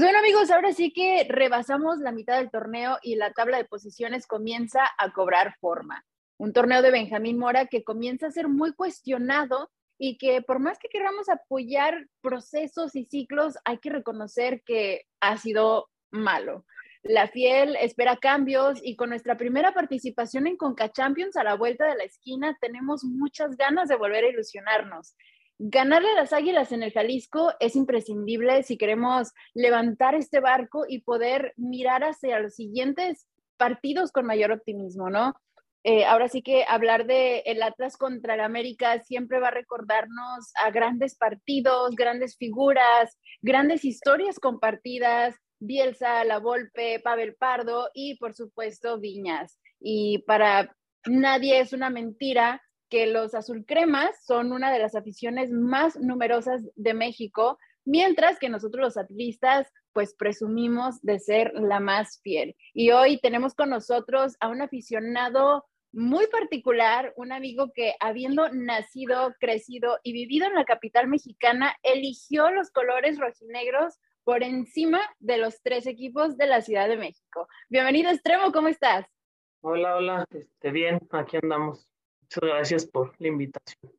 Pues bueno amigos, ahora sí que rebasamos la mitad del torneo y la tabla de posiciones comienza a cobrar forma. Un torneo de Benjamín Mora que comienza a ser muy cuestionado y que por más que queramos apoyar procesos y ciclos, hay que reconocer que ha sido malo. La Fiel espera cambios y con nuestra primera participación en Conca Champions a la vuelta de la esquina tenemos muchas ganas de volver a ilusionarnos. Ganarle a las Águilas en el Jalisco es imprescindible si queremos levantar este barco y poder mirar hacia los siguientes partidos con mayor optimismo, ¿no? Eh, ahora sí que hablar de el Atlas contra el América siempre va a recordarnos a grandes partidos, grandes figuras, grandes historias compartidas, Bielsa, La Volpe, Pavel Pardo y por supuesto Viñas. Y para nadie es una mentira que los azulcremas son una de las aficiones más numerosas de México, mientras que nosotros los atlistas pues presumimos de ser la más fiel. Y hoy tenemos con nosotros a un aficionado muy particular, un amigo que habiendo nacido, crecido y vivido en la capital mexicana, eligió los colores rojinegros por encima de los tres equipos de la Ciudad de México. Bienvenido, Extremo, ¿cómo estás? Hola, hola, este, bien, aquí andamos. Muchas gracias por la invitación.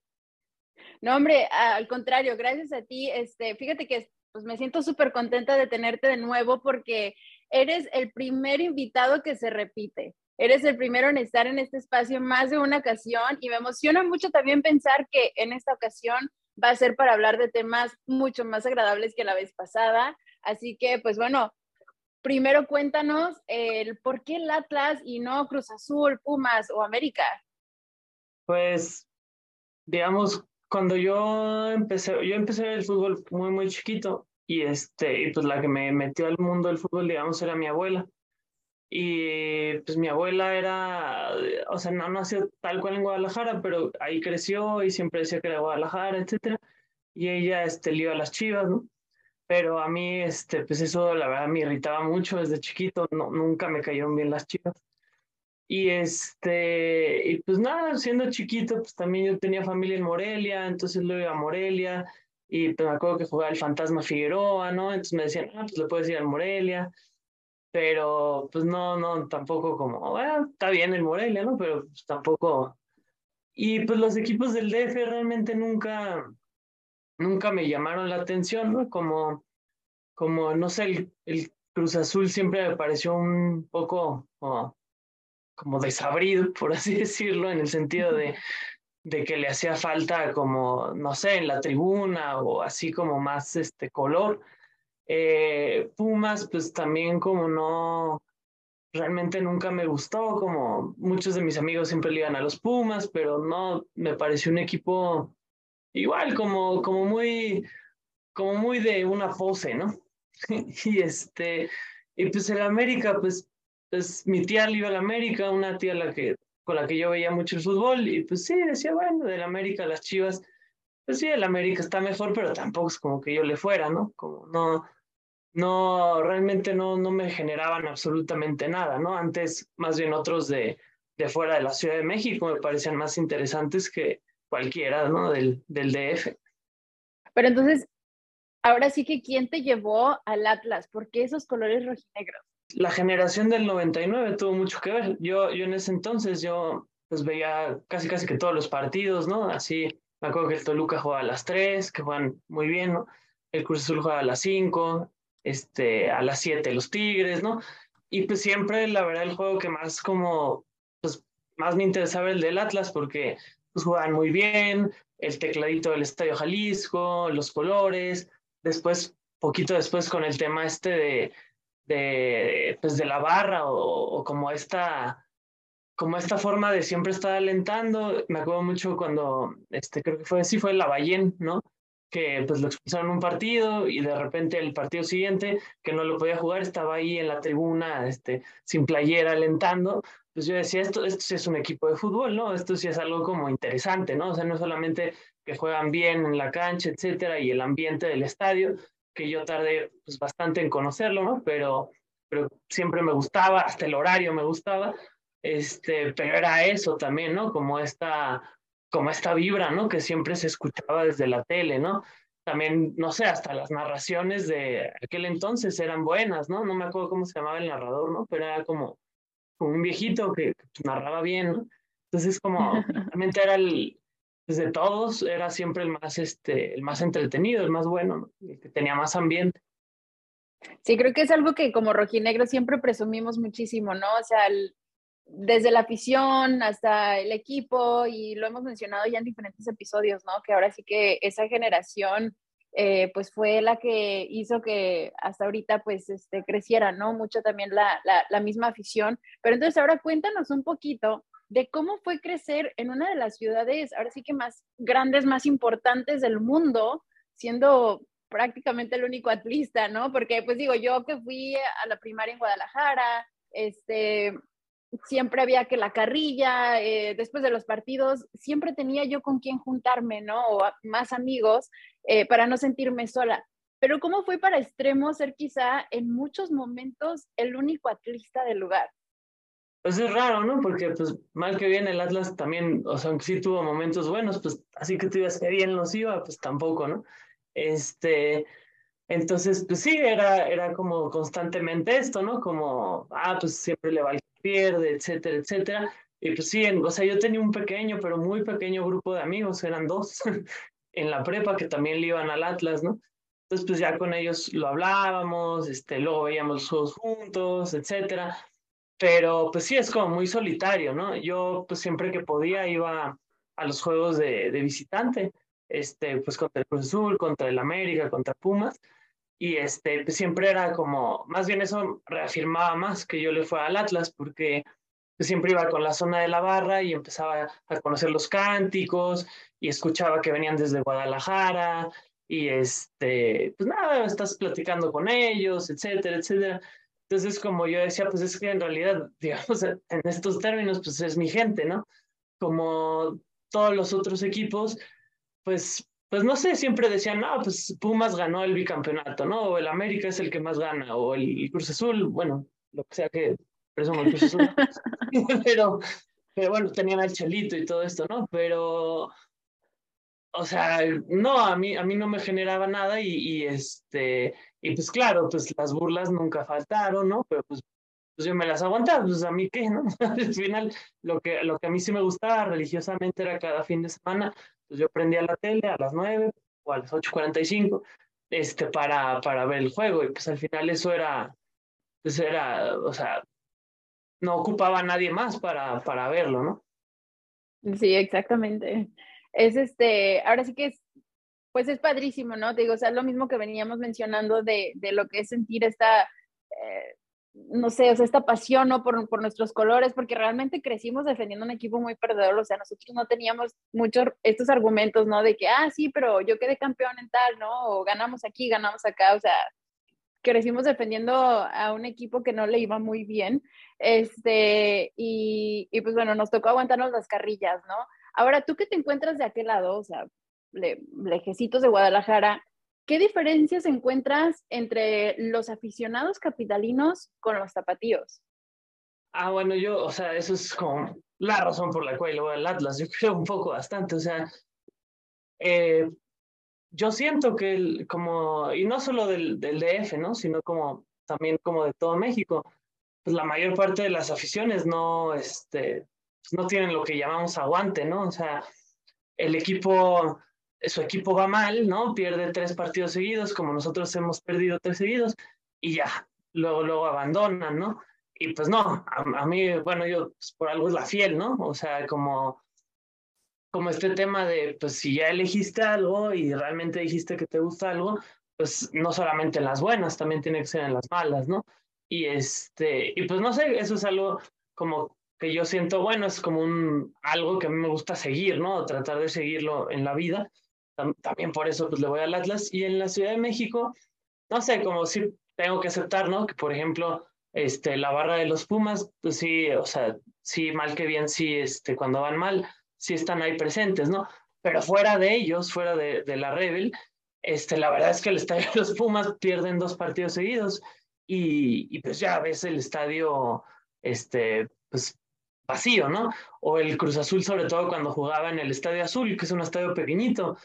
No, hombre, al contrario, gracias a ti. Este, fíjate que pues, me siento súper contenta de tenerte de nuevo porque eres el primer invitado que se repite. Eres el primero en estar en este espacio más de una ocasión y me emociona mucho también pensar que en esta ocasión va a ser para hablar de temas mucho más agradables que la vez pasada. Así que, pues bueno, primero cuéntanos el por qué el Atlas y no Cruz Azul, Pumas o América. Pues, digamos, cuando yo empecé, yo empecé el fútbol muy, muy chiquito y este, y pues la que me metió al mundo del fútbol, digamos, era mi abuela. Y pues mi abuela era, o sea, no nació tal cual en Guadalajara, pero ahí creció y siempre decía que era Guadalajara, etcétera. Y ella, este, le a las chivas, ¿no? Pero a mí, este, pues eso la verdad me irritaba mucho desde chiquito, no, nunca me cayeron bien las chivas. Y este, y pues nada, siendo chiquito, pues también yo tenía familia en Morelia, entonces luego iba a Morelia, y pues me acuerdo que jugaba el Fantasma Figueroa, ¿no? Entonces me decían, ah, pues le puedes ir a Morelia, pero pues no, no, tampoco como, bueno, está bien el Morelia, ¿no? Pero pues, tampoco. Y pues los equipos del DF realmente nunca, nunca me llamaron la atención, ¿no? Como, como no sé, el, el Cruz Azul siempre me pareció un poco desabrido, por así decirlo, en el sentido de, de que le hacía falta como, no sé, en la tribuna o así como más este color. Eh, Pumas, pues también como no, realmente nunca me gustó, como muchos de mis amigos siempre le iban a los Pumas, pero no, me pareció un equipo igual, como, como muy, como muy de una pose, ¿no? y este, y pues el América, pues pues mi tía le iba a la América, una tía con la que yo veía mucho el fútbol, y pues sí, decía, bueno, del América las Chivas, pues sí, el América está mejor, pero tampoco es como que yo le fuera, ¿no? Como no, no, realmente no, no me generaban absolutamente nada, ¿no? Antes, más bien otros de, de fuera de la Ciudad de México me parecían más interesantes que cualquiera, ¿no? Del, del DF. Pero entonces, ahora sí que, ¿quién te llevó al Atlas? ¿Por qué esos colores rojinegros? La generación del 99 tuvo mucho que ver. Yo, yo en ese entonces, yo pues veía casi casi que todos los partidos, ¿no? Así, me acuerdo que el Toluca jugaba a las 3, que juegan muy bien, ¿no? El Cruz Azul jugaba a las 5, este, a las 7 los Tigres, ¿no? Y pues siempre, la verdad, el juego que más como, pues más me interesaba el del Atlas, porque pues jugaban muy bien, el tecladito del Estadio Jalisco, los colores, después, poquito después con el tema este de de, pues de la barra o, como esta como esta forma de siempre estar alentando. Me acuerdo mucho cuando, este, creo que fue, sí fue Lavallén, ¿no? Que pues lo expulsaron un partido y de repente el partido siguiente, que no lo podía jugar, estaba ahí en la tribuna, este, sin playera, alentando. Pues yo decía, esto, esto sí es un equipo de fútbol, ¿no? Esto sí es algo como interesante, ¿no? O sea, no solamente que juegan bien en la cancha, etcétera, y el ambiente del estadio, que yo tardé pues, bastante en conocerlo, ¿no? Pero, pero siempre me gustaba, hasta el horario me gustaba, este, pero era eso también, ¿no? Como esta, como esta vibra, ¿no? Que siempre se escuchaba desde la tele, ¿no? también, no sé, hasta las narraciones de aquel entonces eran buenas, ¿no? No me acuerdo cómo se llamaba el narrador, ¿no? Pero era como, como un viejito que, narraba bien, ¿no? Entonces, como, realmente era el, pues, todos, era siempre el más, este, el más entretenido, el más bueno, ¿no? el que tenía más ambiente. Sí, creo que es algo que como rojinegro siempre presumimos muchísimo, ¿no? O sea, desde la afición hasta el equipo, y lo hemos mencionado ya en diferentes episodios, ¿no? Que ahora sí que esa generación, eh, pues fue la que hizo que hasta ahorita, pues, este, creciera, ¿no? Mucho también la, la misma afición. Pero entonces ahora cuéntanos un poquito de cómo fue crecer en una de las ciudades, ahora sí que más grandes, más importantes del mundo, siendo prácticamente el único atlista, ¿no? Porque pues digo, yo que fui a la primaria en Guadalajara, este, siempre había que la carrilla, eh, después de los partidos, siempre tenía yo con quién juntarme, ¿no? O más amigos, eh, para no sentirme sola. Pero ¿cómo fue para Extremo ser quizá en muchos momentos el único atlista del lugar? Pues es raro, ¿no? Porque pues mal que bien el Atlas también, o sea, aunque sí tuvo momentos buenos, pues así que tú ibas que bien los iba, pues tampoco, ¿no? Este, entonces, pues sí, era, era como constantemente esto, ¿no? Como, ah, pues siempre le va que pierde, etcétera, etcétera. Y pues sí, o sea, yo tenía un pequeño, pero muy pequeño grupo de amigos, eran dos en la prepa que también le iban al Atlas, ¿no? Entonces, pues ya con ellos lo hablábamos, este, luego veíamos los juegos juntos, etcétera. Pero pues sí, es como muy solitario, ¿no? Yo pues siempre que podía iba a los juegos de, de visitante este, pues contra el Cruz Azul, contra el América, contra Pumas, y este, pues siempre era como, más bien eso reafirmaba más que yo le fuera al Atlas, porque pues, siempre iba con la zona de la barra y empezaba a conocer los cánticos y escuchaba que venían desde Guadalajara y este, pues nada, estás platicando con ellos, etcétera, etcétera. Entonces, como yo decía, pues es que en realidad, digamos, en estos términos, pues es mi gente, ¿no? Como todos los otros equipos, pues, pues no sé, siempre decían, no, pues Pumas ganó el bicampeonato, ¿no? O el América es el que más gana, o el Cruz Azul, bueno, lo que sea que presumo el Cruz Azul. pero, pero bueno, tenían al Chelito y todo esto, ¿no? Pero, o sea, no, a mí, a mí no me generaba nada y, y este, y pues claro, pues las burlas nunca faltaron, ¿no? Pero pues pues yo me las aguantaba, pues a mí qué, ¿no? Al final, lo que, lo que a mí sí me gustaba religiosamente era cada fin de semana pues yo prendía la tele a las 9 o a las 8.45 este, para, para ver el juego y pues al final eso era, pues era, o sea, no ocupaba a nadie más para, para verlo, ¿no? Sí, exactamente. Es este, ahora sí que es, pues es padrísimo, ¿no? Te digo, o sea, es lo mismo que veníamos mencionando de, de lo que es sentir esta, eh, no sé, o sea, esta pasión ¿no? por, por, nuestros colores, porque realmente crecimos defendiendo un equipo muy perdedor, o sea, nosotros no teníamos muchos estos argumentos, ¿no? De que, ah, sí, pero yo quedé campeón en tal, ¿no? O ganamos aquí, ganamos acá, o sea, crecimos defendiendo a un equipo que no le iba muy bien, este, y, y pues bueno, nos tocó aguantarnos las carrillas, ¿no? Ahora, tú que te encuentras de aquel lado, o sea, lejecitos de Guadalajara, ¿Qué diferencias encuentras entre los aficionados capitalinos con los zapatillos? Ah, bueno, yo, o sea, eso es como la razón por la cual le voy al Atlas. Yo creo un poco bastante, o sea, eh, yo siento que el, como, y no solo del, del DF, ¿no? Sino como también como de todo México, pues la mayor parte de las aficiones no, este, pues no tienen lo que llamamos aguante, ¿no? O sea, el equipo su equipo va mal, ¿no? Pierde tres partidos seguidos, como nosotros hemos perdido tres seguidos, y ya, luego, luego abandonan, ¿no? Y pues no, a, mí, bueno, yo pues, por algo es la fiel, ¿no? O sea, como, como este tema de, pues si ya elegiste algo y realmente dijiste que te gusta algo, pues no solamente en las buenas, también tiene que ser en las malas, ¿no? Y este, y pues no sé, eso es algo como que yo siento, bueno, es como un, algo que a mí me gusta seguir, ¿no? Tratar de seguirlo en la vida también por eso pues le voy al Atlas. Y en la Ciudad de México, no sé, como si tengo que aceptar, ¿no? Que por ejemplo, este, la barra de los Pumas, pues sí, o sea, sí, mal que bien, sí, este, cuando van mal, sí están ahí presentes, ¿no? Pero fuera de ellos, fuera de, de la Rebel, este, la verdad es que el estadio de los Pumas pierden dos partidos seguidos y, y pues ya ves el estadio, este, pues vacío, ¿no? O el Cruz Azul, sobre todo cuando jugaba en el Estadio Azul, que es un estadio pequeñito,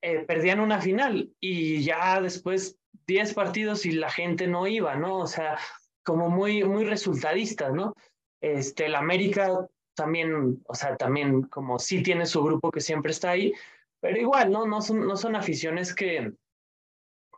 eh, perdían una final y ya después 10 partidos y la gente no iba, ¿no? O sea, como muy, muy resultadistas, ¿no? Este, el América también, o sea, también como sí tiene su grupo que siempre está ahí, pero igual, ¿no? No son, no son aficiones que,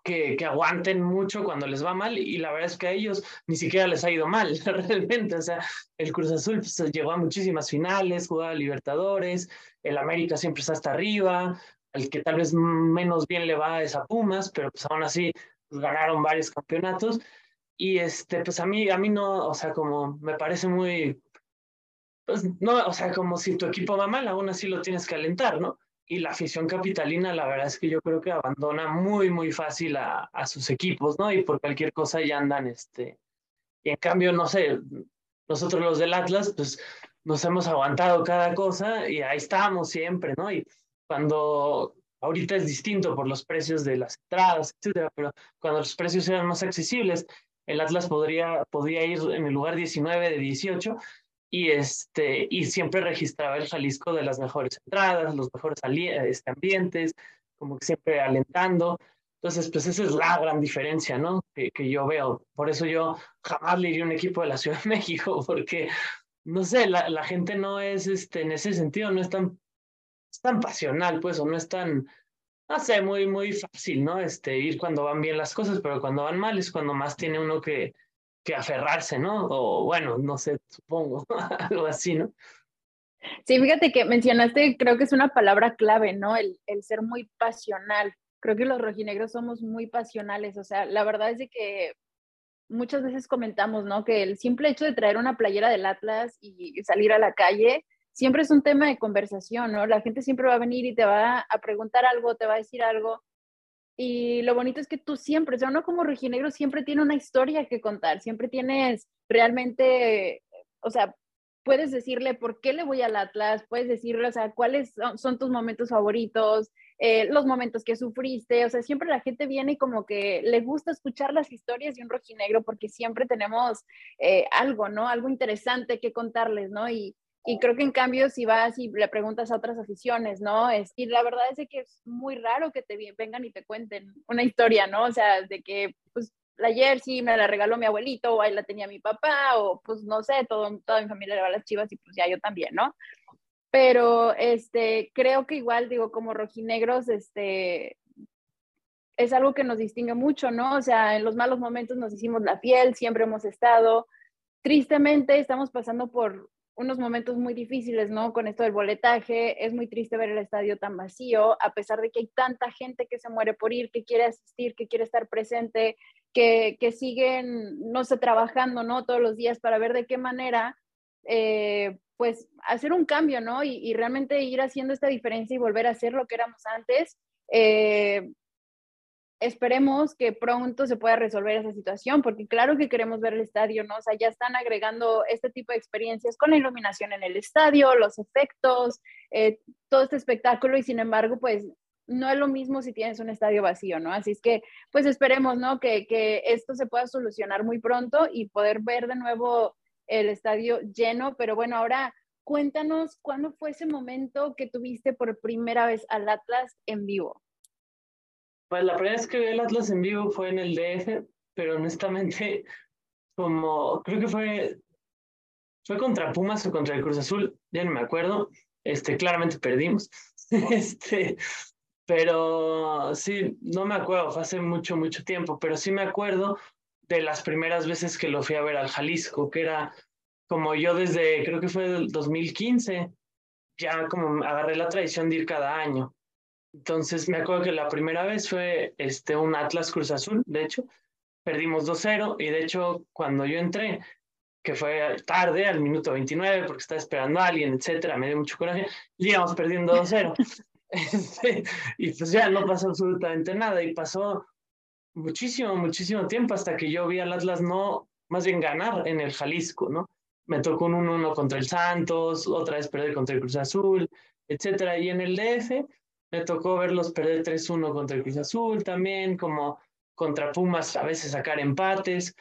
que, que, aguanten mucho cuando les va mal y la verdad es que a ellos ni siquiera les ha ido mal realmente. O sea, el Cruz Azul pues, llegó a muchísimas finales, jugaba Libertadores, el América siempre está hasta arriba, el que tal vez menos bien le va es a Pumas, pero pues aún así pues, ganaron varios campeonatos. Y este, pues a mí, a mí no, o sea, como me parece muy pues no, o sea, como si tu equipo va mal, aún así lo tienes que alentar, ¿no? Y la afición capitalina, la verdad es que yo creo que abandona muy, muy fácil a, a sus equipos, ¿no? Y por cualquier cosa ya andan, este, y en cambio, no sé, nosotros los del Atlas, pues nos hemos aguantado cada cosa y ahí estamos siempre, ¿no? Y cuando ahorita es distinto por los precios de las entradas, etcétera, pero cuando los precios eran más accesibles, el Atlas podría, podría ir en el lugar 19 de 18 y, este, y siempre registraba el Jalisco de las mejores entradas, los mejores este, ambientes, como que siempre alentando. Entonces, pues esa es la gran diferencia, ¿no? Que, que yo veo. Por eso yo jamás le iría a un equipo de la Ciudad de México, porque, no sé, la, la gente no es, este, en ese sentido, no es tan, es tan pasional, pues, o no es tan, no sé, muy, muy fácil, ¿no? Este, ir cuando van bien las cosas, pero cuando van mal es cuando más tiene uno que, que aferrarse, ¿no? O bueno, no sé, supongo, algo así, ¿no? Sí, fíjate que mencionaste, creo que es una palabra clave, ¿no? El, el ser muy pasional. Creo que los rojinegros somos muy pasionales, o sea, la verdad es de que muchas veces comentamos, ¿no? Que el simple hecho de traer una playera del Atlas y salir a la calle siempre es un tema de conversación, ¿no? La gente siempre va a venir y te va a preguntar algo, te va a decir algo, y lo bonito es que tú siempre, o sea, uno como rojinegro siempre tiene una historia que contar, siempre tienes realmente, o sea, puedes decirle por qué le voy al Atlas, puedes decirle, o sea, cuáles son, tus momentos favoritos, eh, los momentos que sufriste, o sea, siempre la gente viene y como que le gusta escuchar las historias de un rojinegro porque siempre tenemos eh, algo, ¿no? Algo interesante que contarles, ¿no? Y, y creo que en cambio, si vas y le preguntas a otras aficiones, ¿no? Es, y la verdad es que es muy raro que te vengan y te cuenten una historia, ¿no? O sea, de que, pues, la jersey me la regaló mi abuelito, o ahí la tenía mi papá, o pues, no sé, todo, toda mi familia le va a las chivas y pues ya yo también, ¿no? Pero, este, creo que igual, digo, como rojinegros, este, es algo que nos distingue mucho, ¿no? O sea, en los malos momentos nos hicimos la piel, siempre hemos estado. Tristemente estamos pasando por unos momentos muy difíciles, ¿no? Con esto del boletaje, es muy triste ver el estadio tan vacío, a pesar de que hay tanta gente que se muere por ir, que quiere asistir, que quiere estar presente, que, que siguen, no sé, trabajando, ¿no? Todos los días para ver de qué manera, eh, pues, hacer un cambio, ¿no? Y, y, realmente ir haciendo esta diferencia y volver a ser lo que éramos antes. Eh, esperemos que pronto se pueda resolver esa situación, porque claro que queremos ver el estadio, ¿no? O sea, ya están agregando este tipo de experiencias con la iluminación en el estadio, los efectos, eh, todo este espectáculo y sin embargo, pues no es lo mismo si tienes un estadio vacío, ¿no? Así es que, pues esperemos, ¿no? Que, que esto se pueda solucionar muy pronto y poder ver de nuevo el estadio lleno, pero bueno, ahora cuéntanos cuándo fue ese momento que tuviste por primera vez al Atlas en vivo. Pues la primera vez que vi el Atlas en vivo fue en el DF, pero honestamente, como creo que fue, fue contra Pumas o contra el Cruz Azul, ya no me acuerdo. Este, claramente perdimos. este, pero sí, no me acuerdo, fue hace mucho, mucho tiempo, pero sí me acuerdo de las primeras veces que lo fui a ver al Jalisco, que era como yo desde, creo que fue el 2015, ya como agarré la tradición de ir cada año. Entonces me acuerdo que la primera vez fue este, un Atlas Cruz Azul, de hecho, perdimos 2-0 y de hecho cuando yo entré, que fue tarde, al minuto 29, porque estaba esperando a alguien, etcétera, me dio mucho coraje, íbamos perdiendo 2-0. este, y pues ya no pasó absolutamente nada y pasó muchísimo, muchísimo tiempo hasta que yo vi al Atlas no, más bien ganar en el Jalisco, ¿no? Me tocó un 1-1 contra el Santos, otra vez perder contra el Cruz Azul, etcétera, y en el DF me tocó verlos perder 3-1 contra el Cruz Azul también, como contra Pumas a veces sacar empates,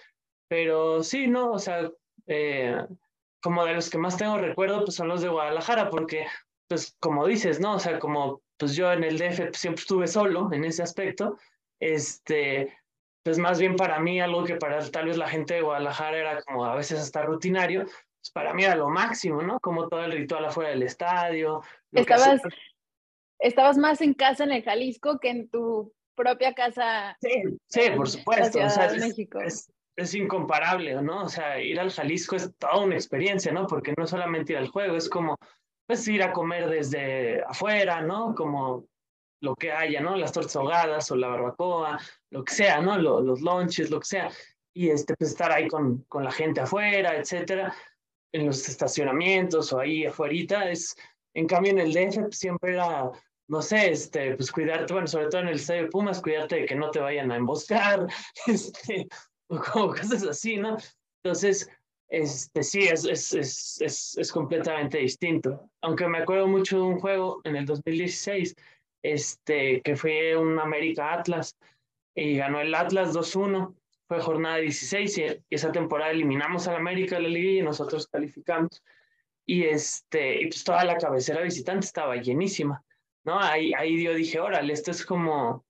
pero sí, ¿no? O sea, eh, como de los que más tengo recuerdo, pues son los de Guadalajara, porque pues como dices, ¿no? O sea, como pues yo en el DF siempre estuve solo en ese aspecto, este, pues más bien para mí algo que para tal vez la gente de Guadalajara era como a veces hasta rutinario, pues para mí era lo máximo, ¿no? Como todo el ritual afuera del estadio. Estabas, estabas más en casa en el Jalisco que en tu propia casa. Sí, sí, por supuesto. O sea, es, Es, incomparable, ¿no? O sea, ir al Jalisco es toda una experiencia, ¿no? Porque no solamente ir al juego, es como, pues ir a comer desde afuera, ¿no? Como lo que haya, ¿no? Las tortas ahogadas o la barbacoa, lo que sea, ¿no? Los, los lunches, lo que sea. Y este, pues estar ahí con, con la gente afuera, etcétera, en los estacionamientos o ahí afuera, es, en cambio en el DF pues, siempre era, no sé, este, pues cuidarte, bueno, sobre todo en el estadio de Pumas, cuidarte de que no te vayan a emboscar, este, o como cosas así, ¿no? Entonces, este, sí, es, es, es, es, es completamente distinto. Aunque me acuerdo mucho de un juego en el 2016 este, que fue un América Atlas y ganó el Atlas 2-1. Fue jornada 16 y esa temporada eliminamos al América de la liga y nosotros calificamos. Y, este, y pues toda la cabecera visitante estaba llenísima, ¿no? Ahí, ahí yo dije, órale, esto es como,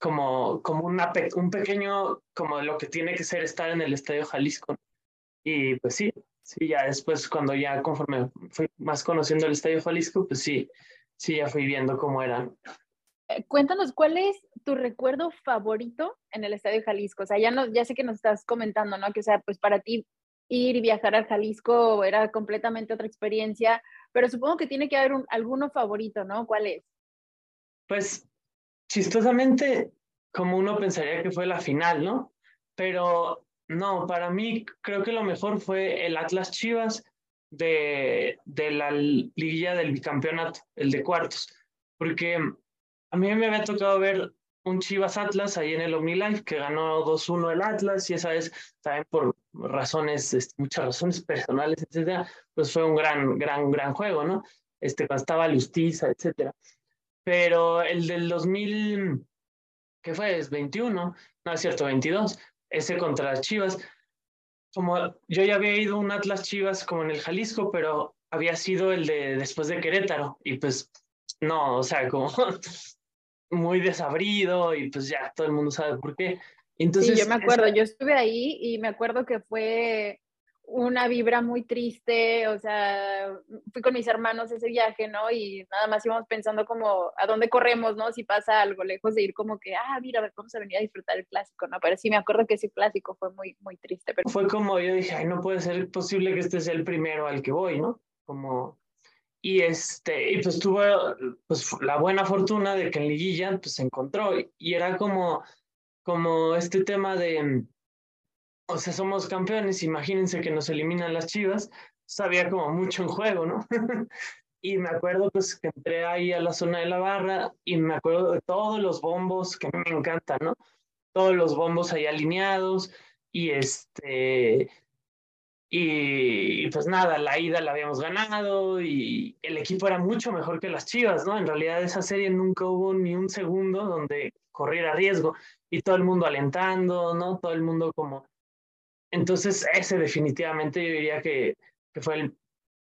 como, como una, un pequeño, como lo que tiene que ser estar en el Estadio Jalisco. Y pues sí, sí, ya después cuando ya conforme fui más conociendo el Estadio Jalisco, pues sí, sí, ya fui viendo cómo eran. Eh, cuéntanos, ¿cuál es tu recuerdo favorito en el Estadio Jalisco? O sea, ya, no, ya sé que nos estás comentando, ¿no? Que, o sea, pues para ti ir y viajar al Jalisco era completamente otra experiencia, pero supongo que tiene que haber un, alguno favorito, ¿no? ¿Cuál es? Pues, chistosamente, como uno pensaría que fue la final, ¿no? Pero no, para mí creo que lo mejor fue el Atlas Chivas de, de la liguilla del bicampeonato, el de cuartos, porque a mí me había tocado ver un Chivas Atlas ahí en el OmniLife que ganó 2-1 el Atlas y esa vez también por razones, muchas razones personales, etcétera, pues fue un gran, gran, gran juego, ¿no? Este, cuando estaba Lustiza, etcétera. Pero el del 2000, ¿qué fue? Es 21, no es cierto, 22, ese contra Chivas, como yo ya había ido un Atlas Chivas como en el Jalisco, pero había sido el de después de Querétaro y pues no, o sea, como muy desabrido y pues ya todo el mundo sabe por qué. Entonces, sí, yo me acuerdo, yo estuve ahí y me acuerdo que fue una vibra muy triste, o sea, fui con mis hermanos ese viaje, ¿no? Y nada más íbamos pensando como a dónde corremos, ¿no? Si pasa algo, lejos de ir como que, ah, mira, vamos a venir a disfrutar el clásico, ¿no? Pero sí me acuerdo que ese clásico fue muy, muy triste. Fue como yo dije, ay, no puede ser posible que este sea el primero al que voy, ¿no? Como... Y, este, y pues tuve pues, la buena fortuna de que en Liguilla pues, se encontró y era como, como este tema de o sea, somos campeones, imagínense que nos eliminan las chivas, sabía como mucho en juego, ¿no? y me acuerdo pues que entré ahí a la zona de la barra y me acuerdo de todos los bombos que me encantan, ¿no? Todos los bombos ahí alineados y este... Y, pues nada, la ida la habíamos ganado y el equipo era mucho mejor que las Chivas, ¿no? En realidad esa serie nunca hubo ni un segundo donde corriera riesgo y todo el mundo alentando, ¿no? Todo el mundo como entonces, ese definitivamente yo diría que, que fue el,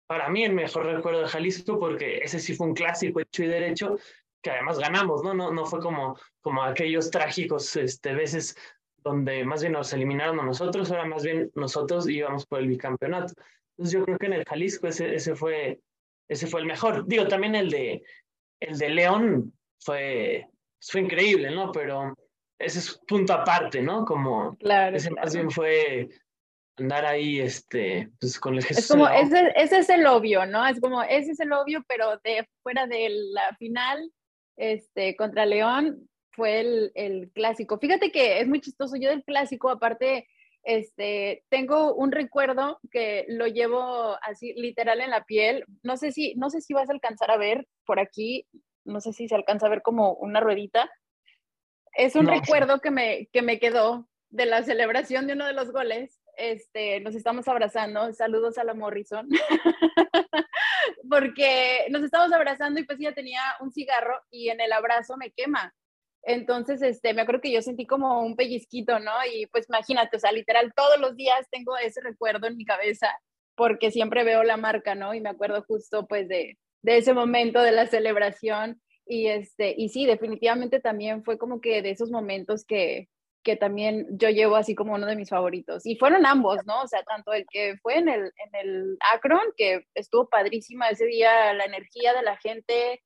para mí el mejor recuerdo de Jalisco, porque ese sí fue un clásico hecho y derecho, que además ganamos, ¿no? No, no fue como, como aquellos trágicos este, veces donde más bien nos eliminaron a nosotros, ahora más bien nosotros íbamos por el bicampeonato. Entonces yo creo que en el Jalisco ese, ese, fue, ese fue el mejor. Digo, también el de, el de León fue, fue increíble, ¿no? Pero ese es punto aparte, ¿no? Como claro, ese más bien fue andar ahí este, pues, con el Jesús. Es como, ese, ese, es el obvio, ¿no? Es como, ese es el obvio, pero de fuera de la final este, contra León fue el, el clásico. Fíjate que es muy chistoso, yo del clásico, aparte, este, tengo un recuerdo que lo llevo así literal en la piel. No sé si, no sé si vas a alcanzar a ver por aquí, no sé si se alcanza a ver como una ruedita. Es un recuerdo que me, que me quedó de la celebración de uno de los goles este, nos estamos abrazando. Saludos a la Morrison. Porque nos estamos abrazando y pues ella tenía un cigarro y en el abrazo me quema. Entonces, este, me acuerdo que yo sentí como un pellizquito, ¿no? Y pues imagínate, o sea, literal, todos los días tengo ese recuerdo en mi cabeza porque siempre veo la marca, ¿no? Y me acuerdo justo pues de, de ese momento de la celebración. Y, este, y sí, definitivamente también fue como que de esos momentos que, que también yo llevo así como uno de mis favoritos. Y fueron ambos, ¿no? O sea, tanto el que fue en el, en el Akron, que estuvo padrísima ese día, la energía de la gente,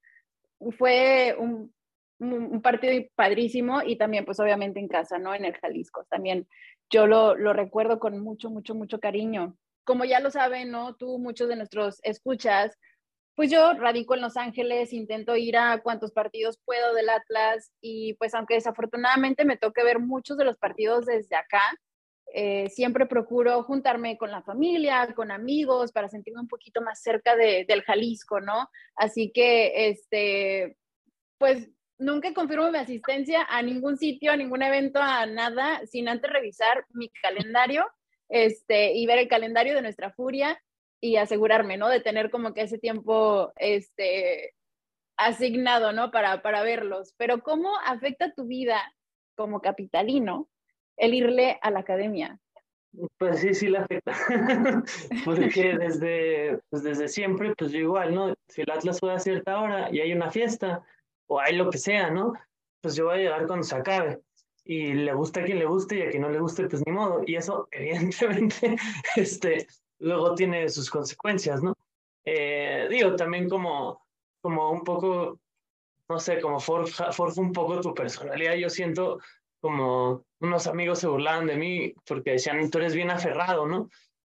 fue un, un, partido padrísimo y también pues obviamente en casa, ¿no? En el Jalisco. También yo lo, lo recuerdo con mucho, mucho, mucho cariño. Como ya lo saben, ¿no? Tú, muchos de nuestros escuchas, pues yo radico en Los Ángeles, intento ir a cuantos partidos puedo del Atlas y pues aunque desafortunadamente me toque ver muchos de los partidos desde acá, eh, siempre procuro juntarme con la familia, con amigos, para sentirme un poquito más cerca de, del Jalisco, ¿no? Así que, este, pues nunca confirmo mi asistencia a ningún sitio, a ningún evento, a nada, sin antes revisar mi calendario este, y ver el calendario de nuestra furia y asegurarme, ¿no? De tener como que ese tiempo este, asignado, ¿no? Para, para verlos. Pero ¿cómo afecta tu vida como capitalino el irle a la academia? Pues sí, sí le afecta. Porque desde, pues desde siempre, pues yo igual, ¿no? Si el Atlas juega a cierta hora y hay una fiesta o hay lo que sea, ¿no? Pues yo voy a llegar cuando se acabe. Y le gusta a quien le guste y a quien no le guste, pues ni modo. Y eso, evidentemente, este, luego tiene sus consecuencias, ¿no? Eh, digo, también como, como un poco, no sé, como forja, forja un poco tu personalidad. Yo siento como unos amigos se burlaban de mí porque decían, tú eres bien aferrado, ¿no?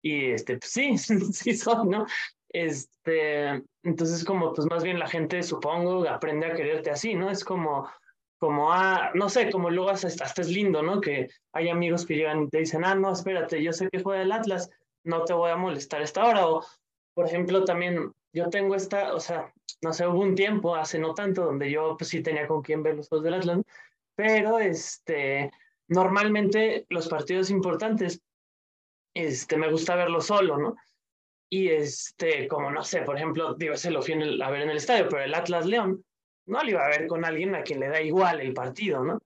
Y este, pues sí, sí soy, ¿no? Este, entonces como pues más bien la gente, supongo, aprende a quererte así, ¿no? Es como, como, ah, no sé, como luego hasta, hasta es lindo, ¿no? Que hay amigos que llegan y te dicen, ah, no, espérate, yo sé que juega el Atlas, no te voy a molestar esta hora. O, por ejemplo, también yo tengo esta, o sea, no sé, hubo un tiempo, hace no tanto, donde yo pues sí tenía con quién ver los juegos del Atlas, pero este, normalmente los partidos importantes, este, me gusta verlos solo, ¿no? Y este, como no sé, por ejemplo, digo, se lo fui a ver en el estadio, pero el Atlas León no lo iba a ver con alguien a quien le da igual el partido, ¿no?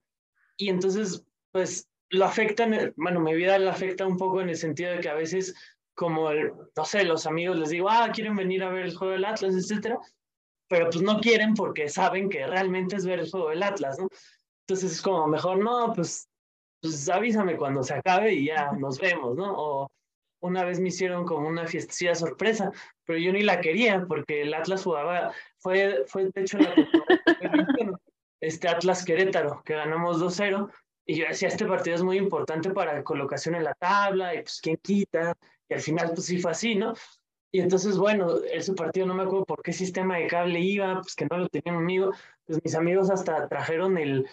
Y entonces, pues lo afecta, bueno, mi vida le afecta un poco en el sentido de que a veces, como, el, no sé, los amigos les digo, ah, quieren venir a ver el juego del Atlas, etcétera, pero pues no quieren porque saben que realmente es ver el juego del Atlas, ¿no? Entonces es como, mejor no, pues, pues avísame cuando se acabe y ya nos vemos, ¿no? O una vez me hicieron como una fiestecilla sorpresa, pero yo ni la quería porque el Atlas jugaba, fue, fue de hecho la este Atlas Querétaro, que ganamos 2-0, y yo decía, este partido es muy importante para colocación en la tabla, y pues quién quita, y al final pues sí fue así, ¿no? Y entonces, bueno, ese partido no me acuerdo por qué sistema de cable iba, pues que no lo tenía conmigo, pues mis amigos hasta trajeron el,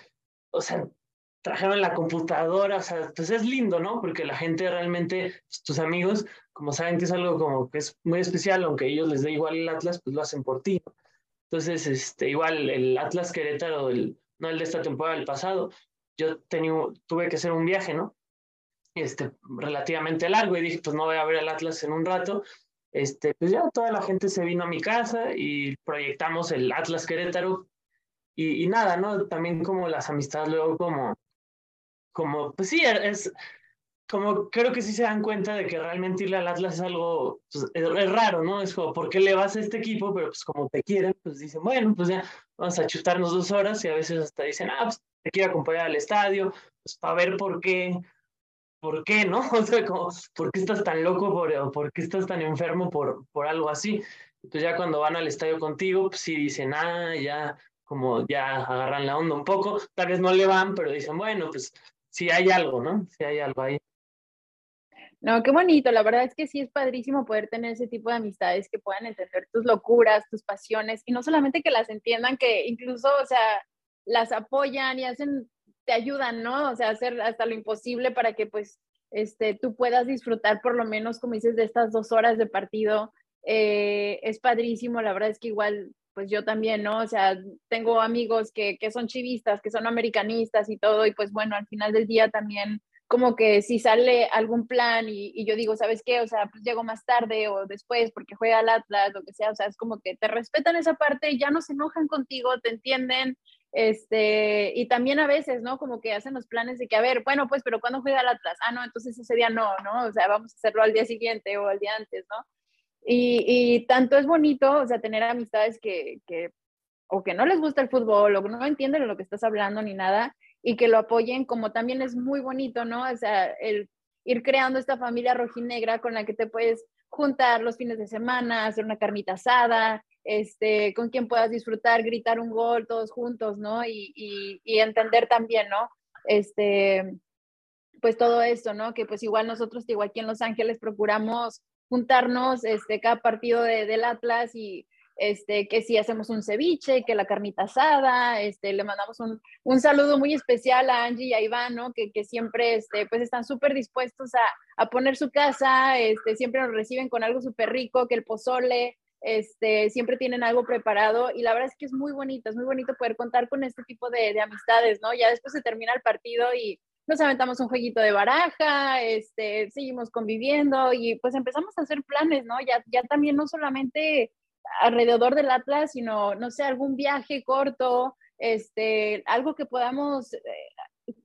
o sea, trajeron la computadora, o sea, pues es lindo, ¿no? Porque la gente realmente, pues, tus amigos, como saben que es algo como que es muy especial, aunque ellos les dé igual el Atlas, pues lo hacen por ti. Entonces, este, igual el Atlas Querétaro, el, no el de esta temporada, el pasado, yo tenía, tuve que hacer un viaje, ¿no? Este, relativamente largo y dije, pues no voy a ver el Atlas en un rato. Este, pues ya toda la gente se vino a mi casa y proyectamos el Atlas Querétaro y, y nada, ¿no? También como las amistades luego como, como, pues sí, es, como creo que sí se dan cuenta de que realmente irle al Atlas es algo, pues, es, raro, ¿no? Es como, ¿por qué le vas a este equipo? Pero pues como te quieren, pues dicen, bueno, pues ya vamos a chutarnos dos horas y a veces hasta dicen, ah, pues te quiero acompañar al estadio, pues para ver por qué, por qué, ¿no? O sea, como, ¿por qué estás tan loco? Por, ¿Por qué estás tan enfermo por, por algo así? Entonces ya cuando van al estadio contigo, pues sí dicen, ah, ya, como ya agarran la onda un poco, tal vez no le van, pero dicen, bueno, pues sí hay algo, ¿no? Sí hay algo ahí. No, qué bonito. La verdad es que sí es padrísimo poder tener ese tipo de amistades que puedan entender tus locuras, tus pasiones y no solamente que las entiendan, que incluso, o sea, las apoyan y hacen, te ayudan, ¿no? O sea, hacer hasta lo imposible para que pues este, tú puedas disfrutar por lo menos, como dices, de estas dos horas de partido. Eh, es padrísimo, la verdad es que igual, pues yo también, ¿no? O sea, tengo amigos que, que son chivistas, que son americanistas y todo, y pues bueno, al final del día también como que si sale algún plan y, yo digo, ¿sabes qué? O sea, pues llego más tarde o después porque juega al Atlas, lo que sea, o sea, es como que te respetan esa parte, ya no se enojan contigo, te entienden, este, y también a veces, ¿no? Como que hacen los planes de que, a ver, bueno, pues, pero ¿cuándo juega el Atlas? Ah, no, entonces ese día no, ¿no? O sea, vamos a hacerlo al día siguiente o al día antes, ¿no? Y, tanto es bonito, o sea, tener amistades que, que, o que no les gusta el fútbol, o no entienden de lo que estás hablando ni nada, y que lo apoyen, como también es muy bonito, ¿no? O sea, el ir creando esta familia rojinegra con la que te puedes juntar los fines de semana, hacer una carnita asada, este, con quien puedas disfrutar, gritar un gol todos juntos, ¿no? Y, y, entender también, ¿no? Este, pues todo esto, ¿no? Que pues igual nosotros, digo, aquí en Los Ángeles procuramos juntarnos este, cada partido de, del Atlas y este, que si hacemos un ceviche, que la carnita asada, este, le mandamos un, un saludo muy especial a Angie y a Iván, que, que siempre este, pues están súper dispuestos a, a, poner su casa, este, siempre nos reciben con algo súper rico, que el pozole, siempre tienen algo preparado y la verdad es que es muy bonito, es muy bonito poder contar con este tipo de, de amistades, ¿no? Ya después se termina el partido y nos aventamos un jueguito de baraja, seguimos conviviendo y pues empezamos a hacer planes, ¿no? Ya, ya también no solamente alrededor del Atlas, sino, no sé, algún viaje corto, este, algo que podamos eh,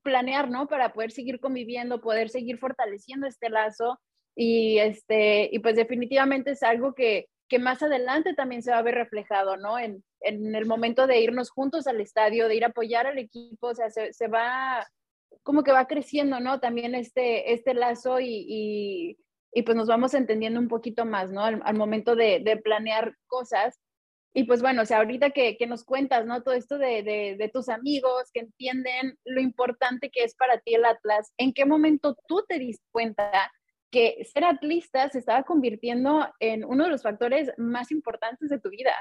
planear, ¿no? Para poder seguir conviviendo, poder seguir fortaleciendo este lazo y, este, y pues definitivamente es algo que, que más adelante también se va a ver reflejado, ¿no? En, en el momento de irnos juntos al estadio, de ir a apoyar al equipo, o sea, se, se va como que va creciendo, ¿no? También este, este lazo y, y, pues nos vamos entendiendo un poquito más, ¿no? Al, momento de, de, planear cosas. Y pues bueno, o sea, ahorita que, que nos cuentas, ¿no? Todo esto de, de, de, tus amigos que entienden lo importante que es para ti el Atlas, ¿en qué momento tú te diste cuenta que ser atlista se estaba convirtiendo en uno de los factores más importantes de tu vida?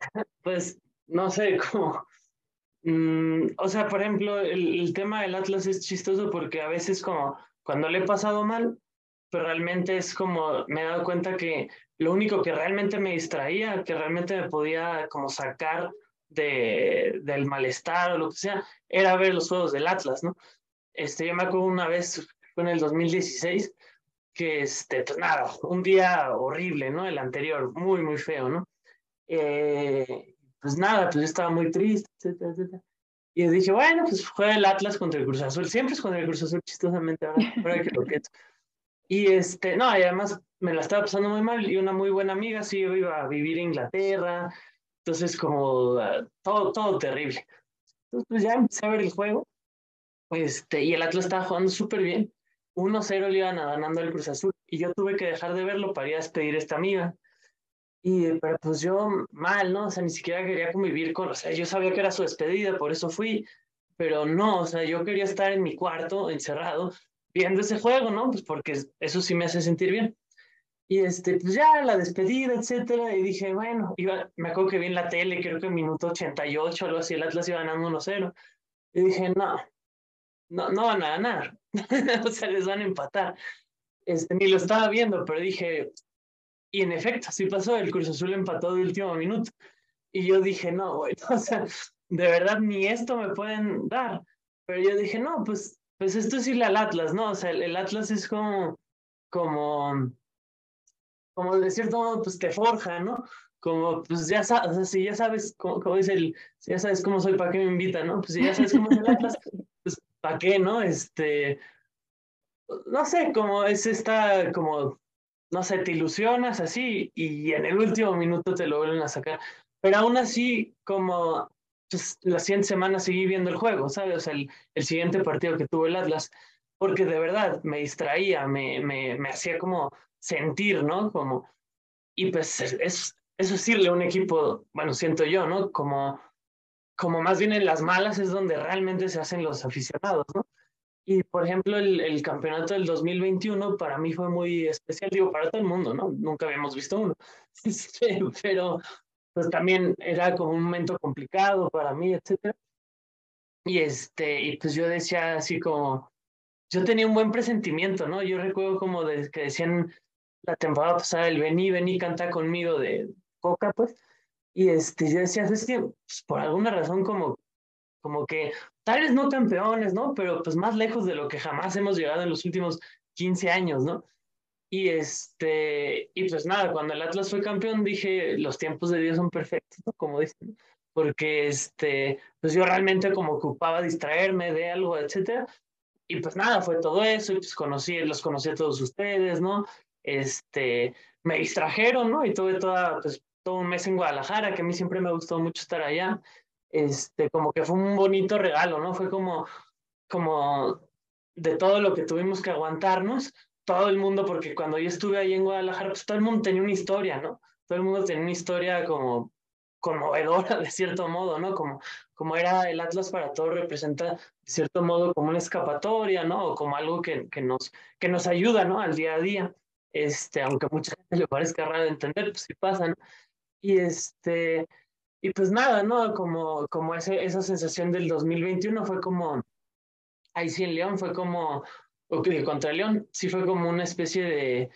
Pues no sé, cómo Mm, o sea, por ejemplo, el, tema del Atlas es chistoso porque a veces como cuando le he pasado mal, pero realmente es como me he dado cuenta que lo único que realmente me distraía, que realmente me podía como sacar de, del malestar o lo que sea, era ver los juegos del Atlas, ¿no? Este, yo me acuerdo una vez, fue en el 2016, que este, pues nada, un día horrible, ¿no? El anterior, muy, muy feo, ¿no? Eh, pues nada, pues yo estaba muy triste, etcétera, etcétera. Y dije, bueno, pues juega el Atlas contra el Cruz Azul. Siempre es contra el Cruz Azul, chistosamente, ahora, ahora que lo Y este, no, y además me la estaba pasando muy mal y una muy buena amiga, sí, yo iba a vivir en Inglaterra, entonces como ah, todo, todo terrible. Entonces pues ya empecé a ver el juego, este, y el Atlas estaba jugando súper bien. 1-0 le iban ganando el Cruz Azul y yo tuve que dejar de verlo para ir a despedir a esta amiga. Y, pero pues yo mal, ¿no? O sea, ni siquiera quería convivir con, o sea, yo sabía que era su despedida, por eso fui, pero no, o sea, yo quería estar en mi cuarto, encerrado, viendo ese juego, ¿no? Pues porque eso sí me hace sentir bien. Y este, pues ya la despedida, etcétera, y dije, bueno, iba, me acuerdo que vi en la tele, creo que en minuto 88, algo así, el Atlas iba ganando 1-0. Y dije, no, no, no van a ganar, o sea, les van a empatar. Este, ni lo estaba viendo, pero dije, y en efecto, así pasó, el Cruz Azul empató de último minuto. Y yo dije, no, güey, o sea, de verdad ni esto me pueden dar. Pero yo dije, no, pues, pues esto es irle al Atlas, ¿no? O sea, el, Atlas es como, como, como de cierto modo, pues te forja, ¿no? Como, pues ya sabes, o sea, si ya sabes, como, dice el, si ya sabes cómo soy, ¿para qué me invitan, no? Pues si ya sabes cómo es el Atlas, pues ¿para qué, no? Este, no sé, como es esta, como no sé, te ilusionas así y en el último minuto te lo vuelven a sacar. Pero aún así, como pues, la siguiente semana seguí viendo el juego, ¿sabes? O sea, el, el, siguiente partido que tuvo el Atlas, porque de verdad me distraía, me, me, me hacía como sentir, ¿no? Como, y pues es, es decirle a un equipo, bueno, siento yo, ¿no? Como, como más bien en las malas es donde realmente se hacen los aficionados, ¿no? Y, por ejemplo, el, el, campeonato del 2021 para mí fue muy especial, digo, para todo el mundo, ¿no? Nunca habíamos visto uno. Pero, pues también era como un momento complicado para mí, etcétera. Y, este, y pues yo decía así como, yo tenía un buen presentimiento, ¿no? Yo recuerdo como de, que decían la temporada pasada, el vení, vení, canta conmigo de Coca, pues. Y este, yo decía, es que pues, por alguna razón como, como que tal vez no campeones, ¿no? Pero pues más lejos de lo que jamás hemos llegado en los últimos 15 años, ¿no? Y este, y pues nada, cuando el Atlas fue campeón dije, los tiempos de Dios son perfectos, ¿no? Como dicen, porque este, pues yo realmente como ocupaba distraerme de algo, etcétera. Y pues nada, fue todo eso, y pues conocí, los conocí a todos ustedes, ¿no? Este, me distrajeron, ¿no? Y tuve toda, pues, todo un mes en Guadalajara, que a mí siempre me gustó mucho estar allá. Este, como que fue un bonito regalo, ¿no? Fue como, como de todo lo que tuvimos que aguantarnos, todo el mundo, porque cuando yo estuve ahí en Guadalajara, pues todo el mundo tenía una historia, ¿no? Todo el mundo tenía una historia como conmovedora de cierto modo, ¿no? Como, como era el Atlas para todos, representa de cierto modo como una escapatoria, ¿no? O como algo que, que, nos, que nos ayuda, ¿no? Al día a día, este, aunque a mucha gente le parezca raro de entender, pues sí pasa, ¿no? Y este, y pues nada, ¿no? Como, como ese, esa sensación del 2021 fue como, ahí sí en León fue como, que contra León, sí fue como una especie de,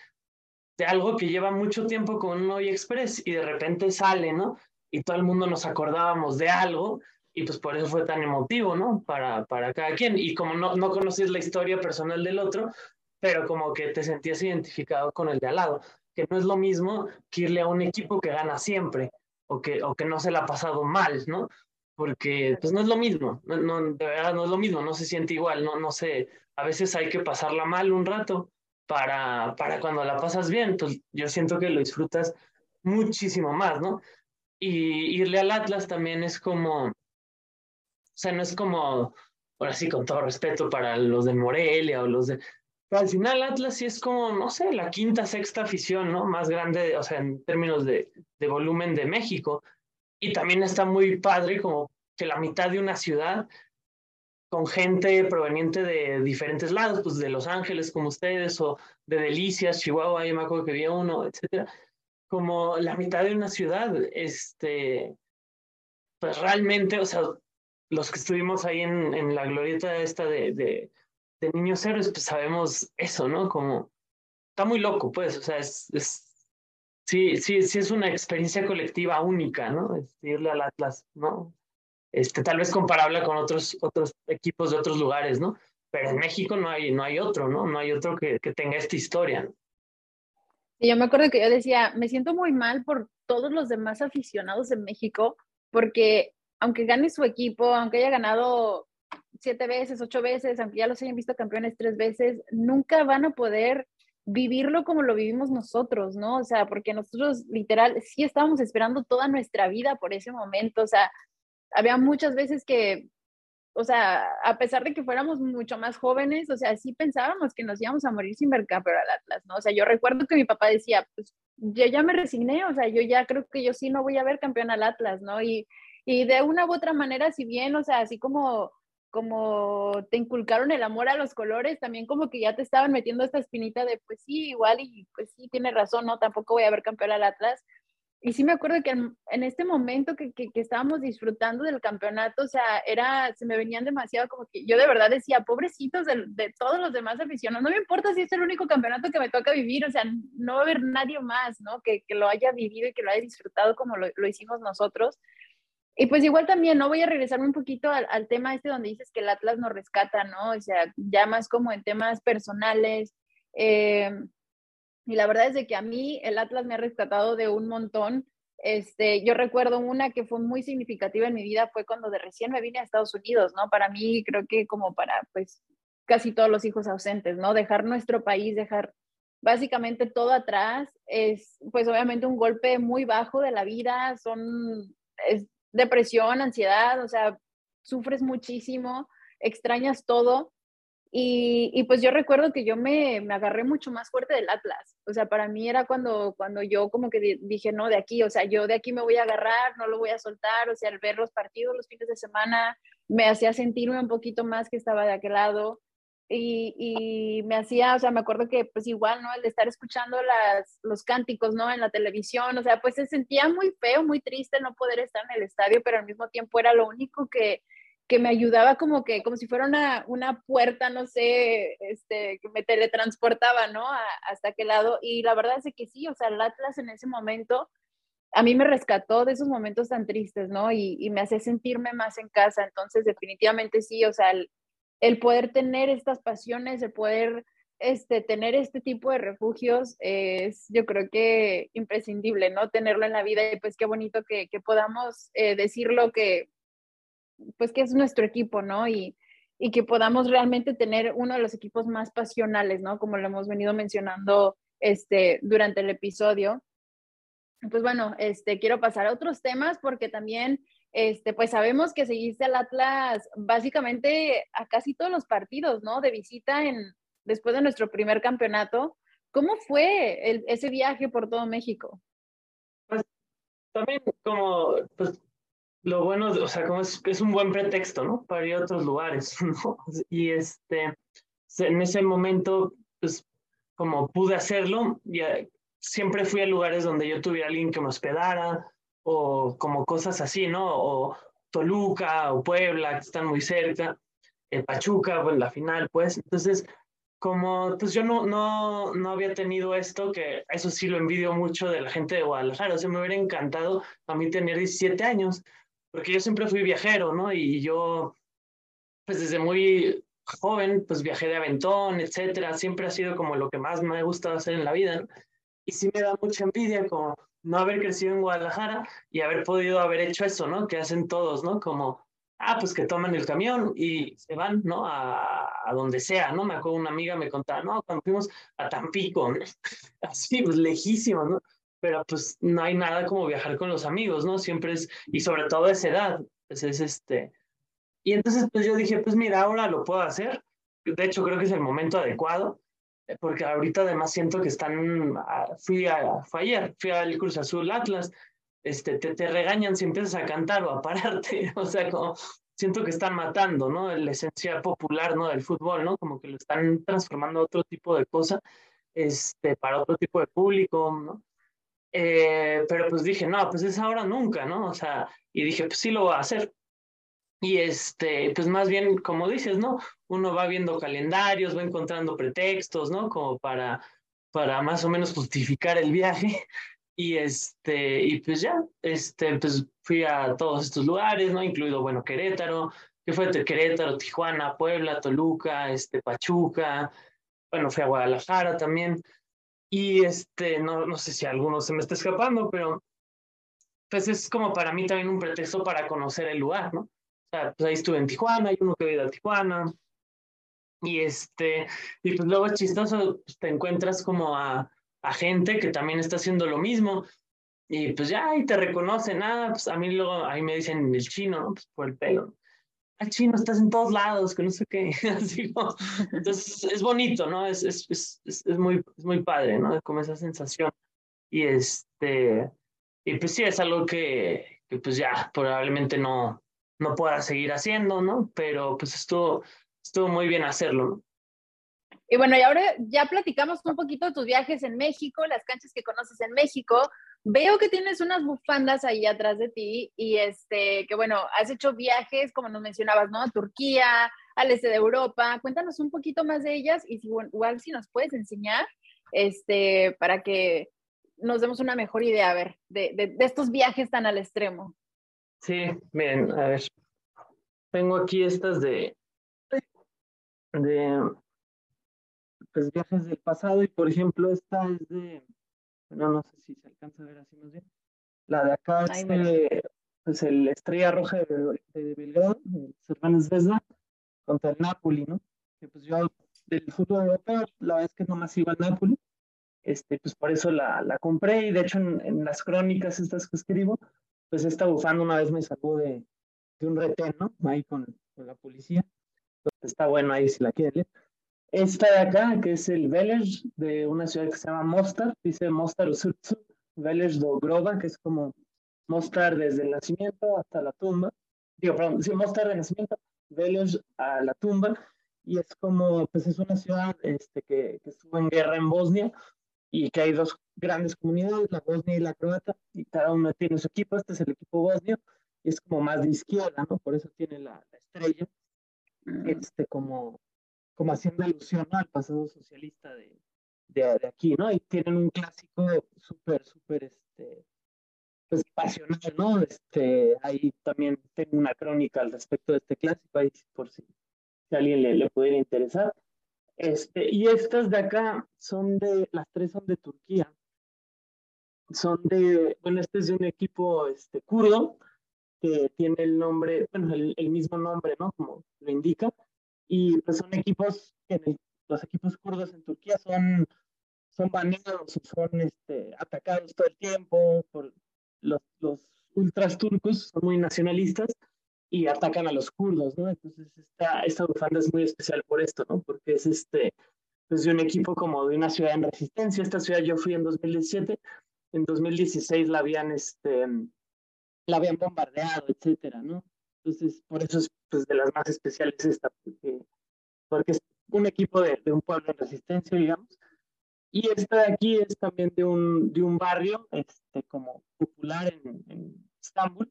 de algo que lleva mucho tiempo con un Hoy Express y de repente sale, ¿no? Y todo el mundo nos acordábamos de algo y pues por eso fue tan emotivo, ¿no? Para, para cada quien. Y como no, no conocías la historia personal del otro, pero como que te sentías identificado con el de al lado, que no es lo mismo que irle a un equipo que gana siempre o que, o que no se le ha pasado mal, ¿no? Porque pues no es lo mismo, no, no, de verdad no es lo mismo, no se siente igual, no, no sé, a veces hay que pasarla mal un rato para, para cuando la pasas bien, pues yo siento que lo disfrutas muchísimo más, ¿no? Y irle al Atlas también es como, o sea, no es como, ahora sí, con todo respeto para los de Morelia o los de... Pero al final Atlas sí es como, no sé, la quinta, sexta afición, ¿no? Más grande, o sea, en términos de, de volumen de México. Y también está muy padre como que la mitad de una ciudad con gente proveniente de diferentes lados, pues de Los Ángeles como ustedes, o de Delicias, Chihuahua, yo me acuerdo que había uno, etcétera, como la mitad de una ciudad, este, pues realmente, o sea, los que estuvimos ahí en, en la glorieta esta de, de, de, Niños Héroes, pues sabemos eso, ¿no? Como, está muy loco, pues, o sea, es, es sí, sí, sí es una experiencia colectiva única, ¿no? Este, irle al Atlas, ¿no? Este, tal vez comparable con otros, otros equipos de otros lugares, ¿no? Pero en México no hay, no hay otro, ¿no? No hay otro que, que tenga esta historia. Y yo me acuerdo que yo decía, me siento muy mal por todos los demás aficionados en México, porque aunque gane su equipo, aunque haya ganado siete veces, ocho veces, aunque ya los hayan visto campeones tres veces, nunca van a poder vivirlo como lo vivimos nosotros, ¿no? O sea, porque nosotros literal sí estábamos esperando toda nuestra vida por ese momento, o sea, había muchas veces que, o sea, a pesar de que fuéramos mucho más jóvenes, o sea, sí pensábamos que nos íbamos a morir sin ver campeón al Atlas, ¿no? O sea, yo recuerdo que mi papá decía, pues yo ya me resigné, o sea, yo ya creo que yo sí no voy a ver campeón al Atlas, ¿no? Y, y de una u otra manera, si bien, o sea, así como como te inculcaron el amor a los colores, también como que ya te estaban metiendo esta espinita de, pues sí, igual y pues sí, tiene razón, ¿no? Tampoco voy a ver campeón al Atlas, y sí me acuerdo que en, este momento que, que, estábamos disfrutando del campeonato, o sea, era, se me venían demasiado como que yo de verdad decía, pobrecitos de, de, todos los demás aficionados, no me importa si es el único campeonato que me toca vivir, o sea, no va a haber nadie más, ¿no? Que, que lo haya vivido y que lo haya disfrutado como lo, lo, hicimos nosotros. Y pues igual también, ¿no? Voy a regresarme un poquito al, al tema este donde dices que el Atlas nos rescata, ¿no? O sea, ya más como en temas personales. Eh, y la verdad es de que a mí el Atlas me ha rescatado de un montón. Este, yo recuerdo una que fue muy significativa en mi vida, fue cuando de recién me vine a Estados Unidos, ¿no? Para mí, creo que como para, pues, casi todos los hijos ausentes, ¿no? Dejar nuestro país, dejar básicamente todo atrás, es, pues, obviamente un golpe muy bajo de la vida, son, es depresión, ansiedad, o sea, sufres muchísimo, extrañas todo, y, pues yo recuerdo que yo me, me, agarré mucho más fuerte del Atlas. O sea, para mí era cuando, cuando yo como que dije, no, de aquí, o sea, yo de aquí me voy a agarrar, no lo voy a soltar. O sea, al ver los partidos los fines de semana me hacía sentirme un poquito más que estaba de aquel lado. Y, y, me hacía, o sea, me acuerdo que pues igual, ¿no? El de estar escuchando las, los cánticos, ¿no? En la televisión, o sea, pues se sentía muy feo, muy triste no poder estar en el estadio, pero al mismo tiempo era lo único que, que me ayudaba como que, como si fuera una, una puerta, no sé, este, que me teletransportaba, ¿no? hasta aquel lado. Y la verdad es que sí, o sea, el Atlas en ese momento a mí me rescató de esos momentos tan tristes, ¿no? Y, y me hace sentirme más en casa. Entonces, definitivamente sí, o sea, el, el poder tener estas pasiones, el poder este, tener este tipo de refugios es, yo creo que imprescindible, ¿no? Tenerlo en la vida y pues qué bonito que, que podamos eh, decirlo que pues que es nuestro equipo, ¿no? Y, y que podamos realmente tener uno de los equipos más pasionales, ¿no? Como lo hemos venido mencionando este, durante el episodio. Pues bueno, este, quiero pasar a otros temas porque también, este, pues sabemos que seguiste al Atlas básicamente a casi todos los partidos, ¿no? De visita en, después de nuestro primer campeonato. ¿Cómo fue ese viaje por todo México? Pues también como, pues lo bueno, o sea, como es, es un buen pretexto, ¿no? Para ir a otros lugares, ¿no? Y este, en ese momento, pues como pude hacerlo, ya, siempre fui a lugares donde yo tuviera alguien que me hospedara o como cosas así, ¿no? O Toluca o Puebla, que están muy cerca, el eh, Pachuca, bueno, la final, pues. Entonces, como pues yo no, no, no había tenido esto, que eso sí lo envidio mucho de la gente de Guadalajara, o sea, me hubiera encantado a mí tener 17 años, porque yo siempre fui viajero, ¿no? Y yo, pues desde muy joven, pues viajé de aventón, etcétera, siempre ha sido como lo que más me ha gustado hacer en la vida, ¿no? Y sí me da mucha envidia como no haber crecido en Guadalajara y haber podido haber hecho eso, ¿no? Que hacen todos, ¿no? Como, ah, pues que toman el camión y se van, ¿no? A, a donde sea, ¿no? Me acuerdo una amiga me contaba, no, cuando fuimos a Tampico, ¿no? así, pues lejísimo, ¿no? Pero pues no hay nada como viajar con los amigos, ¿no? Siempre es, y sobre todo a esa edad, pues es este. Y entonces pues yo dije, pues mira, ahora lo puedo hacer. De hecho, creo que es el momento adecuado, eh, porque ahorita además siento que están, ah, fui, a, fue ayer, fui al Cruz Azul Atlas, este, te, te regañan si empiezas a cantar o a pararte, o sea, como siento que están matando, ¿no? La esencia popular, ¿no? Del fútbol, ¿no? Como que lo están transformando a otro tipo de cosa, este, para otro tipo de público, ¿no? Eh, pero pues dije, no, pues es ahora nunca, ¿no? O sea, y dije, pues sí lo voy a hacer. Y este, pues más bien, como dices, ¿no? Uno va viendo calendarios, va encontrando pretextos, ¿no? Como para, para más o menos justificar el viaje. Y este, y pues ya, este, pues fui a todos estos lugares, ¿no? Incluido, bueno, Querétaro, que fue Querétaro, Tijuana, Puebla, Toluca, este, Pachuca, bueno, fui a Guadalajara también. Y este, no, no sé si alguno se me está escapando, pero pues es como para mí también un pretexto para conocer el lugar, ¿no? O sea, pues ahí estuve en Tijuana, hay uno que vive a Tijuana. Y este, y pues luego chistoso, pues te encuentras como a, a gente que también está haciendo lo mismo. Y pues ya ahí te reconocen, ah, pues a mí luego, ahí me dicen el chino, ¿no? Pues por el pelo. Ah, chino, estás en todos lados, que no sé qué. Así, ¿no? Entonces es bonito, ¿no? Es, es, es, es, muy, es muy padre, ¿no? Como esa sensación. Y este, y pues sí, es algo que, que pues ya probablemente no, no pueda seguir haciendo, ¿no? Pero pues estuvo, estuvo muy bien hacerlo, ¿no? Y bueno, y ahora ya platicamos un poquito de tus viajes en México, las canchas que conoces en México. Veo que tienes unas bufandas ahí atrás de ti y este, que bueno, has hecho viajes, como nos mencionabas, ¿no? A Turquía, al este de Europa. Cuéntanos un poquito más de ellas y igual si nos puedes enseñar, este, para que nos demos una mejor idea, a ver, de, de estos viajes tan al extremo. Sí, bien, a ver. Tengo aquí estas de, de pues, viajes del pasado y por ejemplo esta es de, bueno, no sé si se alcanza a ver así más bien, la de acá es de, pues el Estrella Roja de, de Belgrado, el Zvezda, contra el Napoli, ¿no? Que pues yo del fútbol europeo, la verdad es que nomás iba al Napoli, este, pues por eso la, la compré y de hecho en, en, las crónicas estas que escribo, pues esta bufanda una vez me sacó de, de un retén, ¿no? Ahí con, con la policía. Entonces, está bueno ahí si la quieren leer. Esta de acá, que es el Velej de una ciudad que se llama Mostar, dice Mostar Usutsu, Velej do Groba, que es como Mostar desde el nacimiento hasta la tumba. Digo, perdón, sí, Mostar de nacimiento, Velej a la tumba, y es como, pues es una ciudad este, que, que estuvo en guerra en Bosnia y que hay dos grandes comunidades, la bosnia y la croata, y cada uno tiene su equipo, este es el equipo bosnio, y es como más de izquierda, ¿no? Por eso tiene la, la estrella, este, como, como haciendo alusión al pasado socialista de, de, de, aquí, ¿no? Y tienen un clásico súper, súper, este, pues pasional, ¿no? Este, ahí también tengo una crónica al respecto de este clásico, ahí por si, si a alguien le, le pudiera interesar. Este, y estas de acá son de, las tres son de Turquía. Son de, bueno, este es de un equipo este, kurdo que tiene el nombre, bueno, el, el mismo nombre, ¿no? Como lo indica, y pues son equipos que los equipos kurdos en Turquía son, son baneados son este, atacados todo el tiempo por los, los ultras turcos, son muy nacionalistas y atacan a los kurdos, ¿no? Entonces esta, esta bufanda es muy especial por esto, ¿no? Porque es este, pues de un equipo como de una ciudad en resistencia. Esta ciudad yo fui en 2017, en 2016 la habían, este, la habían bombardeado, etcétera, ¿no? Entonces, por eso es pues, de las más especiales esta, porque, porque es un equipo de, de un pueblo en resistencia, digamos, y esta de aquí es también de un, de un barrio este, como popular en, en Estambul,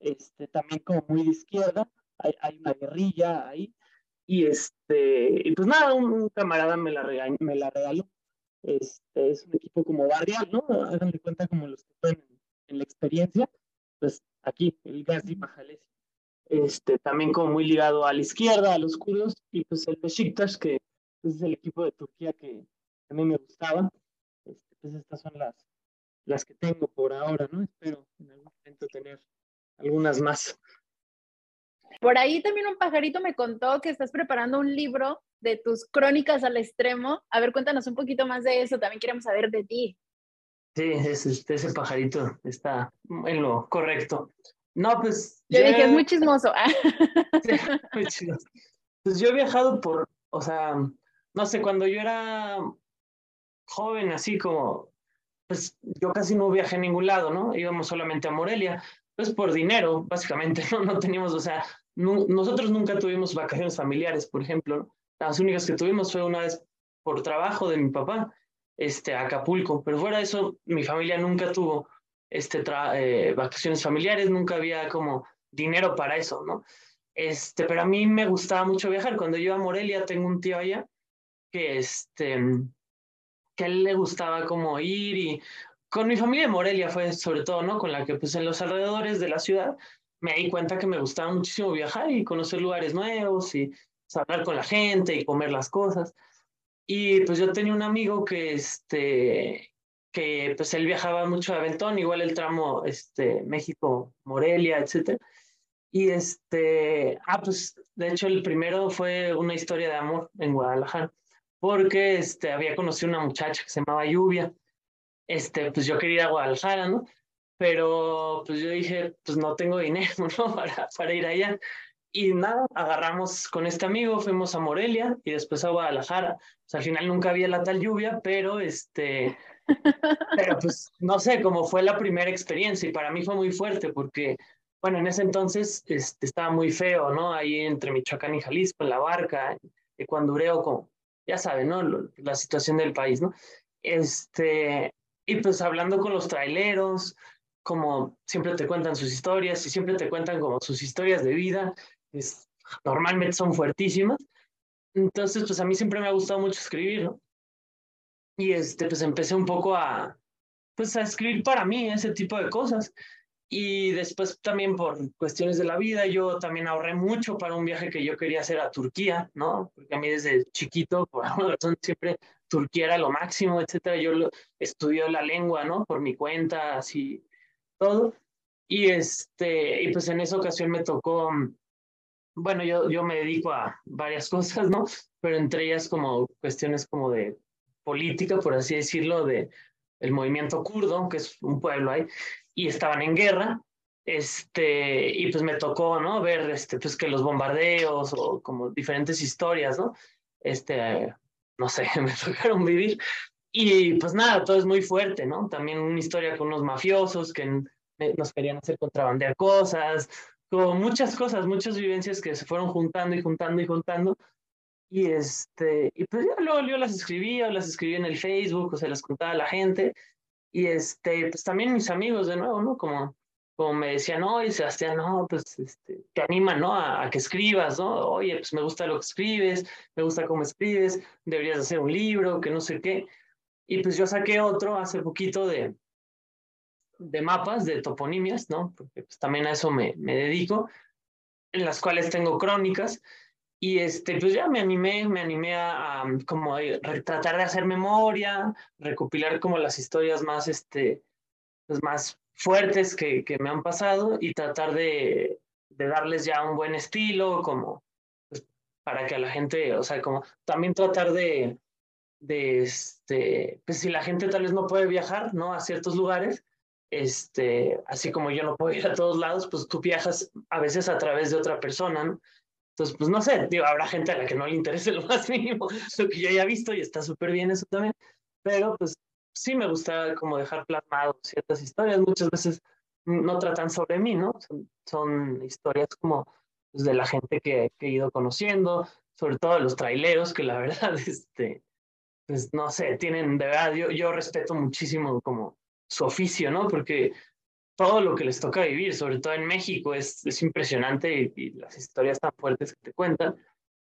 este, también como muy de izquierda, hay, hay, una guerrilla ahí, y este, y pues nada, un, camarada me la, regaló, me la regaló. Este, es un equipo como barrial, ¿no? Hagan de cuenta como los que están en, la experiencia, pues aquí, el Gazi Majalesi. Este, también como muy ligado a la izquierda, a los kurdos, y pues el Besiktas, que es el equipo de Turquía que, a mí me gustaban. Este, pues estas son las, las que tengo por ahora, ¿no? Espero en algún momento tener algunas más. Por ahí también un pajarito me contó que estás preparando un libro de tus crónicas al extremo. A ver, cuéntanos un poquito más de eso. También queremos saber de ti. Sí, ese, ese pajarito está en lo correcto. No, pues. Yo, dije, es muy chismoso. Sí, muy chismoso. Pues yo he viajado por, o sea, no sé, cuando yo era joven, así como, pues yo casi no viajé a ningún lado, ¿no? Íbamos solamente a Morelia, pues por dinero, básicamente, ¿no? No teníamos, o sea, nosotros nunca tuvimos vacaciones familiares, por ejemplo. Las únicas que tuvimos fue una vez por trabajo de mi papá, este, a Acapulco, pero fuera de eso, mi familia nunca tuvo este, eh, vacaciones familiares, nunca había como dinero para eso, ¿no? Este, pero a mí me gustaba mucho viajar. Cuando yo iba a Morelia, tengo un tío allá que, este, que a él le gustaba como ir y con mi familia de Morelia fue sobre todo, ¿no? Con la que pues en los alrededores de la ciudad me di cuenta que me gustaba muchísimo viajar y conocer lugares nuevos y hablar con la gente y comer las cosas. Y pues yo tenía un amigo que, este, que pues él viajaba mucho a Aventón, igual el tramo este, México-Morelia, etc. Y este, ah, pues de hecho el primero fue una historia de amor en Guadalajara porque este, había conocido una muchacha que se llamaba Lluvia. Este, pues yo quería ir a Guadalajara, ¿no? Pero pues yo dije, pues no tengo dinero, ¿no? Para, para ir allá. Y nada, agarramos con este amigo, fuimos a Morelia y después a Guadalajara. Pues al final nunca había la tal lluvia, pero este, pero pues no sé, cómo fue la primera experiencia y para mí fue muy fuerte porque, bueno, en ese entonces este, estaba muy feo, ¿no? Ahí entre Michoacán y Jalisco, en la barca, cuando Ureo, como, ya saben, ¿no? La situación del país, ¿no? Este, y pues hablando con los traileros, como siempre te cuentan sus historias y siempre te cuentan como sus historias de vida, es, normalmente son fuertísimas. Entonces, pues a mí siempre me ha gustado mucho escribir, ¿no? Y este, pues empecé un poco a, pues a escribir para mí ese tipo de cosas. Y después también por cuestiones de la vida, yo también ahorré mucho para un viaje que yo quería hacer a Turquía, ¿no? Porque a mí desde chiquito, por alguna razón, siempre Turquía era lo máximo, etcétera. Yo lo, estudié la lengua, ¿no? Por mi cuenta, así, todo. Y, este, y pues en esa ocasión me tocó, bueno, yo, yo me dedico a varias cosas, ¿no? Pero entre ellas como cuestiones como de política, por así decirlo, de el movimiento kurdo, que es un pueblo ahí, y estaban en guerra, este, y pues me tocó, ¿no? Ver, este, pues que los bombardeos o como diferentes historias, ¿no? Este, no sé, me tocaron vivir. Y pues nada, todo es muy fuerte, ¿no? También una historia con unos mafiosos que nos querían hacer contrabandear cosas, como muchas cosas, muchas vivencias que se fueron juntando y juntando y juntando. Y este, y pues ya luego yo las escribía, las escribía en el Facebook, o se las contaba a la gente. Y este, pues también mis amigos de nuevo, ¿no? Como, como me decían, oye, Sebastián, no, pues este, te animan, ¿no? A, que escribas, ¿no? Oye, pues me gusta lo que escribes, me gusta cómo escribes, deberías hacer un libro, que no sé qué. Y pues yo saqué otro hace poquito de, de mapas, de toponimias, ¿no? Porque pues también a eso me, me dedico, en las cuales tengo crónicas. Y este, pues ya me animé, me animé a, como tratar de hacer memoria, recopilar como las historias más, este, pues más fuertes que, que me han pasado y tratar de, de, darles ya un buen estilo, como pues, para que a la gente, o sea, como también tratar de, de este, pues si la gente tal vez no puede viajar, ¿no? A ciertos lugares, este, así como yo no puedo ir a todos lados, pues tú viajas a veces a través de otra persona. Entonces, pues no sé, digo, habrá gente a la que no le interese lo más mínimo lo que yo haya visto y está súper bien eso también, pero pues sí me gusta como dejar plasmado ciertas historias, muchas veces no tratan sobre mí, ¿no? Son, historias como pues, de la gente que, he ido conociendo, sobre todo los traileros, que la verdad, este, pues no sé, tienen, de verdad, yo, yo respeto muchísimo como su oficio, ¿no? Porque todo lo que les toca vivir, sobre todo en México, es, es impresionante y, las historias tan fuertes que te cuentan,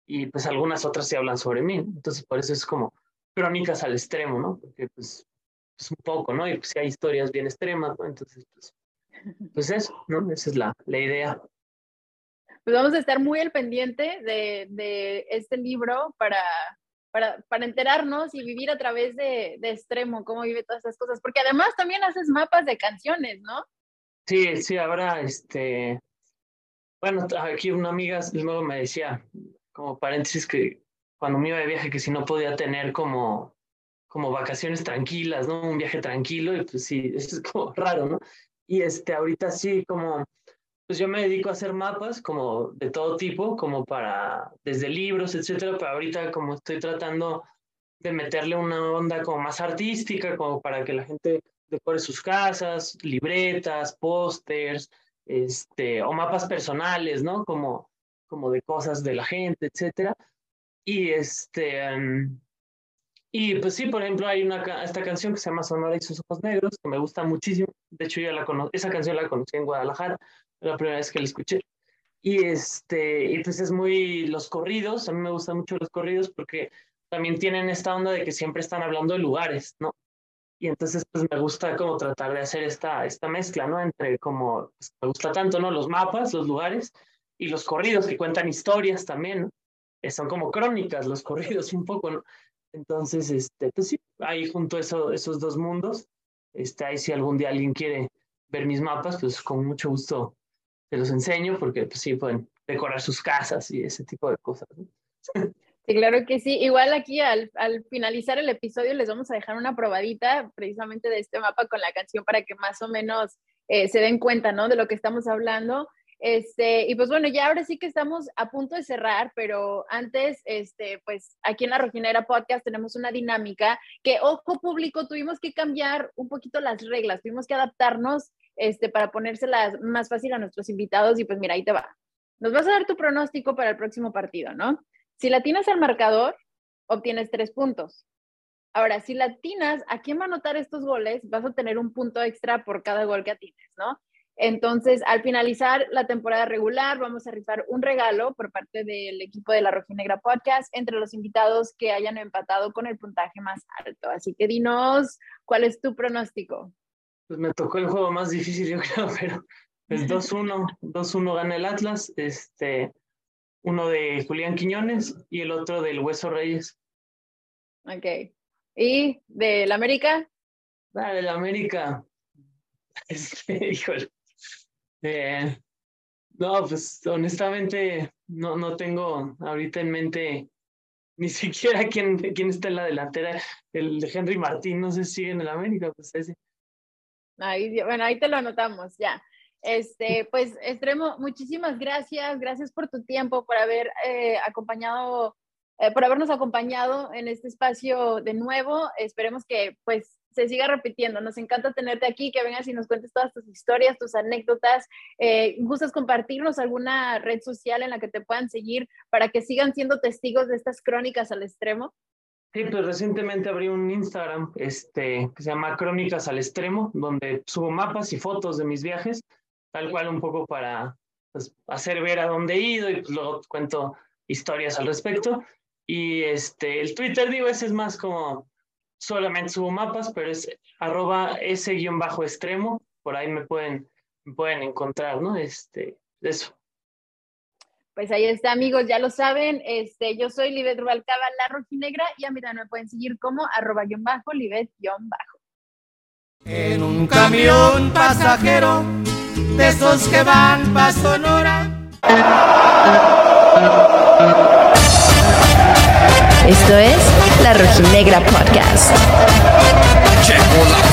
y pues algunas otras se hablan sobre mí, entonces por eso es como crónicas al extremo, ¿no? Porque pues, pues un poco, ¿no? Y pues si hay historias bien extremas, ¿no? Entonces, pues, pues eso, ¿no? Esa es la, la idea. Pues vamos a estar muy al pendiente de, de este libro para, para, para enterarnos y vivir a través de, de extremo, cómo vive todas esas cosas, porque además también haces mapas de canciones, ¿no? Sí, sí, ahora, este, bueno, aquí una amiga luego me decía, como paréntesis, que cuando me iba de viaje, que si no podía tener como, como vacaciones tranquilas, ¿no? Un viaje tranquilo, y pues sí, eso es como raro, ¿no? Y este, ahorita sí, como pues yo me dedico a hacer mapas como de todo tipo, como para, desde libros, etcétera, pero ahorita como estoy tratando de meterle una onda como más artística, como para que la gente decore sus casas, libretas, pósters, este, o mapas personales, ¿no? Como, como de cosas de la gente, etcétera. Y este, em, y pues sí, por ejemplo, hay una, esta canción que se llama Sonora y sus ojos negros, que me gusta muchísimo. De hecho, yo la cono esa canción la conocí en Guadalajara, la primera vez que la escuché. Y, este, y pues es muy los corridos, a mí me gustan mucho los corridos porque también tienen esta onda de que siempre están hablando de lugares, ¿no? Y entonces pues me gusta como tratar de hacer esta, esta mezcla, ¿no? Entre como, pues, me gusta tanto, ¿no? Los mapas, los lugares y los corridos que cuentan historias también, ¿no? Son como crónicas los corridos un poco, ¿no? Entonces, este, pues sí, ahí junto eso, esos dos mundos, este, ahí si algún día alguien quiere ver mis mapas, pues con mucho gusto te los enseño porque pues sí pueden decorar sus casas y ese tipo de cosas. Sí, claro que sí. Igual aquí al, al, finalizar el episodio les vamos a dejar una probadita precisamente de este mapa con la canción para que más o menos eh, se den cuenta, ¿no? De lo que estamos hablando. Este, y pues bueno, ya ahora sí que estamos a punto de cerrar, pero antes, este, pues aquí en la Rojinera Podcast tenemos una dinámica que, ojo público, tuvimos que cambiar un poquito las reglas, tuvimos que adaptarnos este, para ponérselas más fácil a nuestros invitados y pues mira, ahí te va. Nos vas a dar tu pronóstico para el próximo partido, ¿no? Si latinas al marcador, obtienes tres puntos. Ahora, si latinas a quién va a anotar estos goles, vas a tener un punto extra por cada gol que atines, ¿no? Entonces, al finalizar la temporada regular, vamos a rifar un regalo por parte del equipo de la Rojinegra Podcast entre los invitados que hayan empatado con el puntaje más alto. Así que dinos, ¿cuál es tu pronóstico? Pues me tocó el juego más difícil, yo creo, pero es 2-1. 2-1 gana el Atlas, este, uno de Julián Quiñones y el otro del Hueso Reyes. Ok. ¿Y del América? Ah, del América. Este, híjole. Eh, no, pues honestamente no, no tengo ahorita en mente ni siquiera quién, quién está en la delantera. El de Henry Martín, no sé si sigue en el América, pues ese. Ahí, bueno, ahí te lo anotamos, ya. Este, pues, Extremo, muchísimas gracias. Gracias por tu tiempo, por haber eh, acompañado, eh, por habernos acompañado en este espacio de nuevo. Esperemos que, pues, se siga repitiendo. Nos encanta tenerte aquí, que vengas y nos cuentes todas tus historias, tus anécdotas. Eh, ¿Gustas compartirnos alguna red social en la que te puedan seguir para que sigan siendo testigos de estas crónicas al extremo? Sí, pues recientemente abrí un Instagram este, que se llama Crónicas al Extremo, donde subo mapas y fotos de mis viajes, tal cual un poco para pues, hacer ver a dónde he ido y pues, luego cuento historias al respecto. Y este, el Twitter, digo, ese es más como solamente subo mapas, pero es arroba ese guion bajo extremo, por ahí me pueden, me pueden encontrar, ¿no? Este, eso. Pues ahí está, amigos, ya lo saben. Este, yo soy Libet Rubalcaba, la rojinegra, y a mí también me pueden seguir como arroba guion bajo, Libet guion bajo. En un camión pasajero, de esos que van pa' Sonora. Esto es La Rojinegra Podcast. Checo la